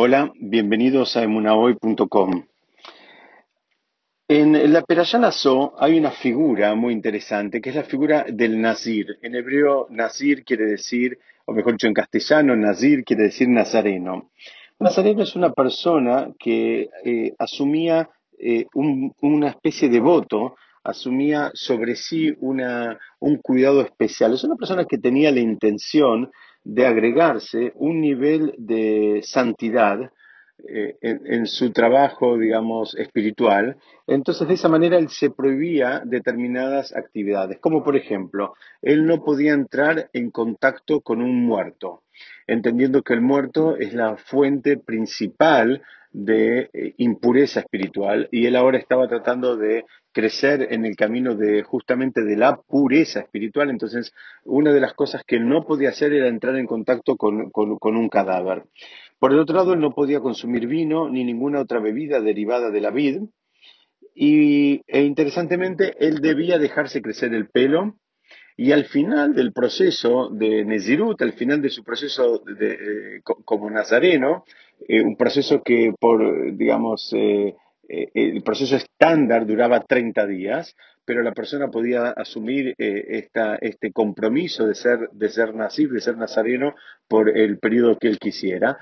Hola, bienvenidos a emunahoy.com. En la So hay una figura muy interesante, que es la figura del Nazir. En hebreo, Nazir quiere decir, o mejor dicho, en castellano, Nazir quiere decir nazareno. Nazareno es una persona que eh, asumía eh, una especie de voto, asumía sobre sí un cuidado especial. Es una persona que tenía la intención de agregarse un nivel de santidad eh, en, su trabajo, digamos, espiritual. Entonces, de esa manera, él se prohibía determinadas actividades, como por ejemplo, él no podía entrar en contacto con un muerto, entendiendo que el muerto es la fuente principal de eh, impureza espiritual y él ahora estaba tratando de crecer en el camino de justamente de la pureza espiritual. Entonces, una de las cosas que él no podía hacer era entrar en contacto con, un cadáver. Por el otro lado, él no podía consumir vino ni ninguna otra bebida derivada de la vid. Y, e interesantemente, él debía dejarse crecer el pelo y al final del proceso de Nezirut, al final de su proceso de, eh, como nazareno, eh, un proceso que por, digamos, eh, el proceso estándar duraba 30 días, pero la persona podía asumir este compromiso de ser, de ser de ser nazareno por el periodo que él quisiera.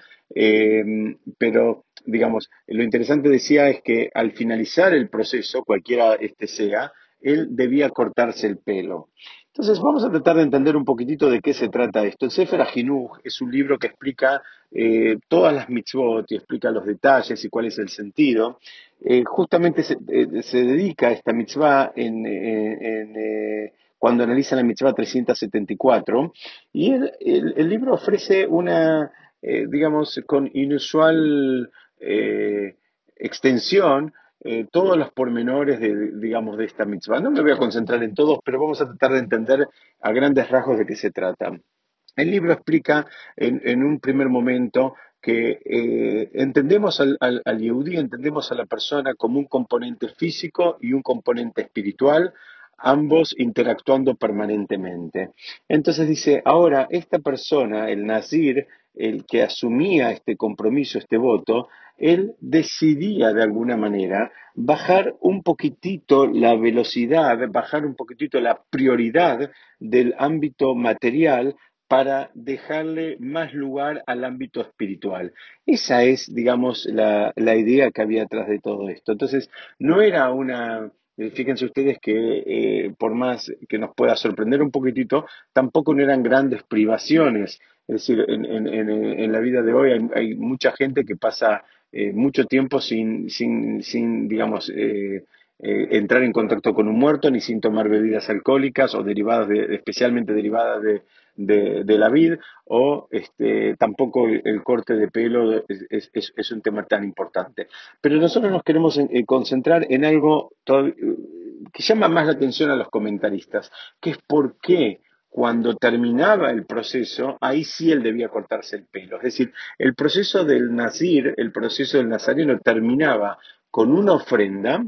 pero, digamos, lo interesante decía es que al finalizar el proceso, cualquiera este sea, él debía cortarse el pelo. Entonces vamos a tratar de entender un poquitito de qué se trata esto. El Sefer Ajinuj es un libro que explica eh, todas las mitzvot y explica los detalles y cuál es el sentido. Eh, justamente eh, se, dedica a esta mitzvah cuando analiza la mitzvah 374 y el, libro ofrece una, digamos, con inusual extensión, eh, todos los pormenores de, digamos, de esta mitzvah. No me voy a concentrar en todos, pero vamos a tratar de entender a grandes rasgos de qué se trata. El libro explica en, un primer momento que eh, entendemos al, al, entendemos a la persona como un componente físico y un componente espiritual, ambos interactuando permanentemente. Entonces dice, ahora esta persona, el Nazir, el que asumía este compromiso, este voto, él decidía de alguna manera bajar un poquitito la velocidad, bajar un poquitito la prioridad del ámbito material para dejarle más lugar al ámbito espiritual. Esa es, digamos, la, idea que había atrás de todo esto. Entonces, no era una, eh, Fíjense ustedes que eh, por más que nos pueda sorprender un poquitito, tampoco no eran grandes privaciones. Es decir, en, la vida de hoy hay mucha gente que pasa eh, mucho tiempo sin, sin, sin digamos, eh, eh, entrar en contacto con un muerto, ni sin tomar bebidas alcohólicas o derivadas de, especialmente derivadas de, de, la vid, o este, tampoco el, corte de pelo es, es, es, un tema tan importante. Pero nosotros nos queremos concentrar en algo que llama más la atención a los comentaristas, que es por qué cuando terminaba el proceso, ahí sí él debía cortarse el pelo. Es decir, el proceso del nazir, el proceso del nazareno terminaba con una ofrenda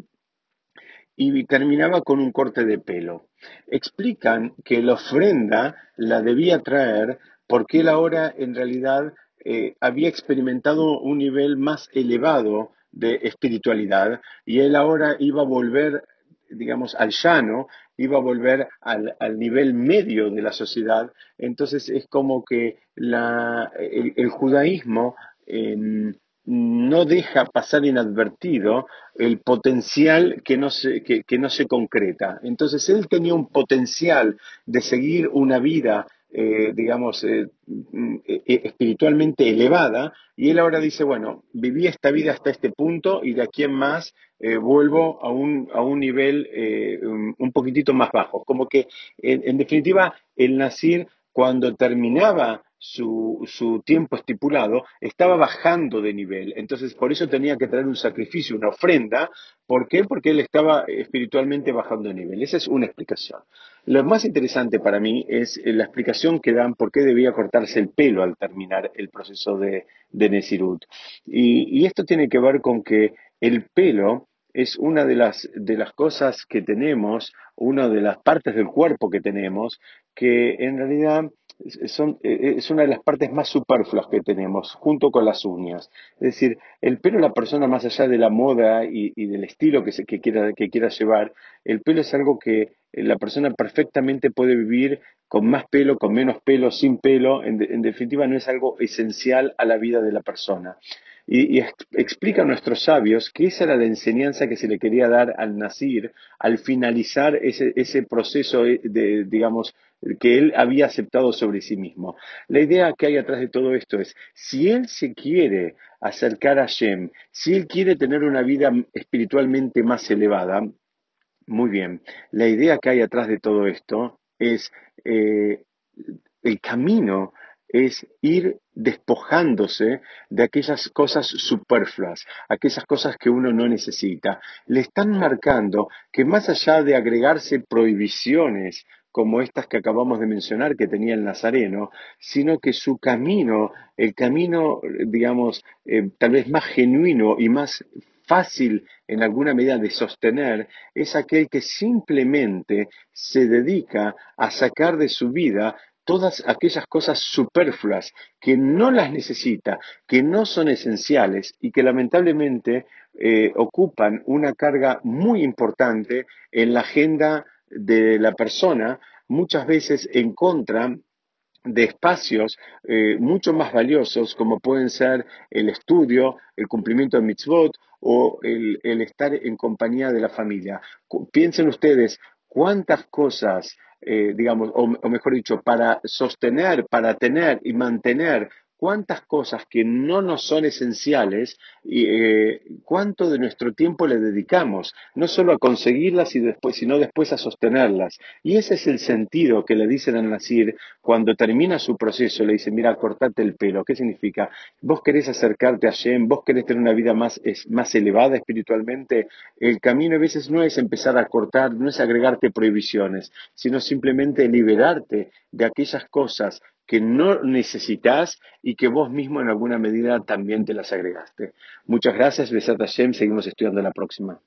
y terminaba con un corte de pelo. Explican que la ofrenda la debía traer porque él ahora en realidad eh, había experimentado un nivel más elevado de espiritualidad y él ahora iba a volver digamos, al llano, iba a volver al, nivel medio de la sociedad. Entonces es como que el, judaísmo no deja pasar inadvertido el potencial que no, se, que no se concreta. Entonces él tenía un potencial de seguir una vida eh, digamos, eh, mm, eh, espiritualmente elevada, y él ahora dice, bueno, viví esta vida hasta este punto y de aquí en más vuelvo a un, a un nivel un poquitito más bajo. Como que, en, definitiva, el Nacir, cuando terminaba su, su, tiempo estipulado, estaba bajando de nivel. Entonces, por eso tenía que traer un sacrificio, una ofrenda. ¿Por qué? Porque él estaba espiritualmente bajando de nivel. Esa es una explicación. Lo más interesante para mí es la explicación que dan por qué debía cortarse el pelo al terminar el proceso de, de Nesirut. Y, esto tiene que ver con que el pelo es una de las, de las cosas que tenemos, una de las partes del cuerpo que tenemos, que en realidad son, eh, es una de las partes más superfluas que tenemos, junto con las uñas. Es decir, el pelo, la persona, más allá de la moda y, y del estilo que, se, que, quiera, que quiera llevar, el pelo es algo que la persona perfectamente puede vivir con más pelo, con menos pelo, sin pelo. En definitiva, no es algo esencial a la vida de la persona. Y, explica a nuestros sabios que esa era la enseñanza que se le quería dar al nacir, al finalizar ese, ese proceso de, digamos, que él había aceptado sobre sí mismo. La idea que hay atrás de todo esto es, si él se quiere acercar a Shem, si él quiere tener una vida espiritualmente más elevada, muy bien, la idea que hay atrás de todo esto es eh, el camino es ir despojándose de aquellas cosas superfluas, aquellas cosas que uno no necesita. Le están marcando que más allá de agregarse prohibiciones como estas que acabamos de mencionar que tenía el Nazareno, sino que su camino, el camino, digamos, eh, tal vez más genuino y más fácil en alguna medida de sostener es aquel que simplemente se dedica a sacar de su vida todas aquellas cosas superfluas que no las necesita, que no son esenciales y que lamentablemente eh, ocupan una carga muy importante en la agenda de la persona, muchas veces en contra de espacios eh, mucho más valiosos como pueden ser el estudio, el cumplimiento de mitzvot o el, el estar en compañía de la familia. Piensen ustedes cuántas cosas eh, digamos, o, o, mejor dicho, para sostener, para tener y mantener cuántas cosas que no nos son esenciales y eh, cuánto de nuestro tiempo le dedicamos, no solo a conseguirlas y después, sino después a sostenerlas. Y ese es el sentido que le dicen al Nasir cuando termina su proceso, le dicen, mira, cortate el pelo. ¿Qué significa? Vos querés acercarte a Shem, vos querés tener una vida más, más elevada espiritualmente. El camino a veces no es empezar a cortar, no es agregarte prohibiciones, sino simplemente liberarte de aquellas cosas que no necesitas y que vos mismo en alguna medida también te las agregaste. Muchas gracias, Besat Hashem, seguimos estudiando la próxima.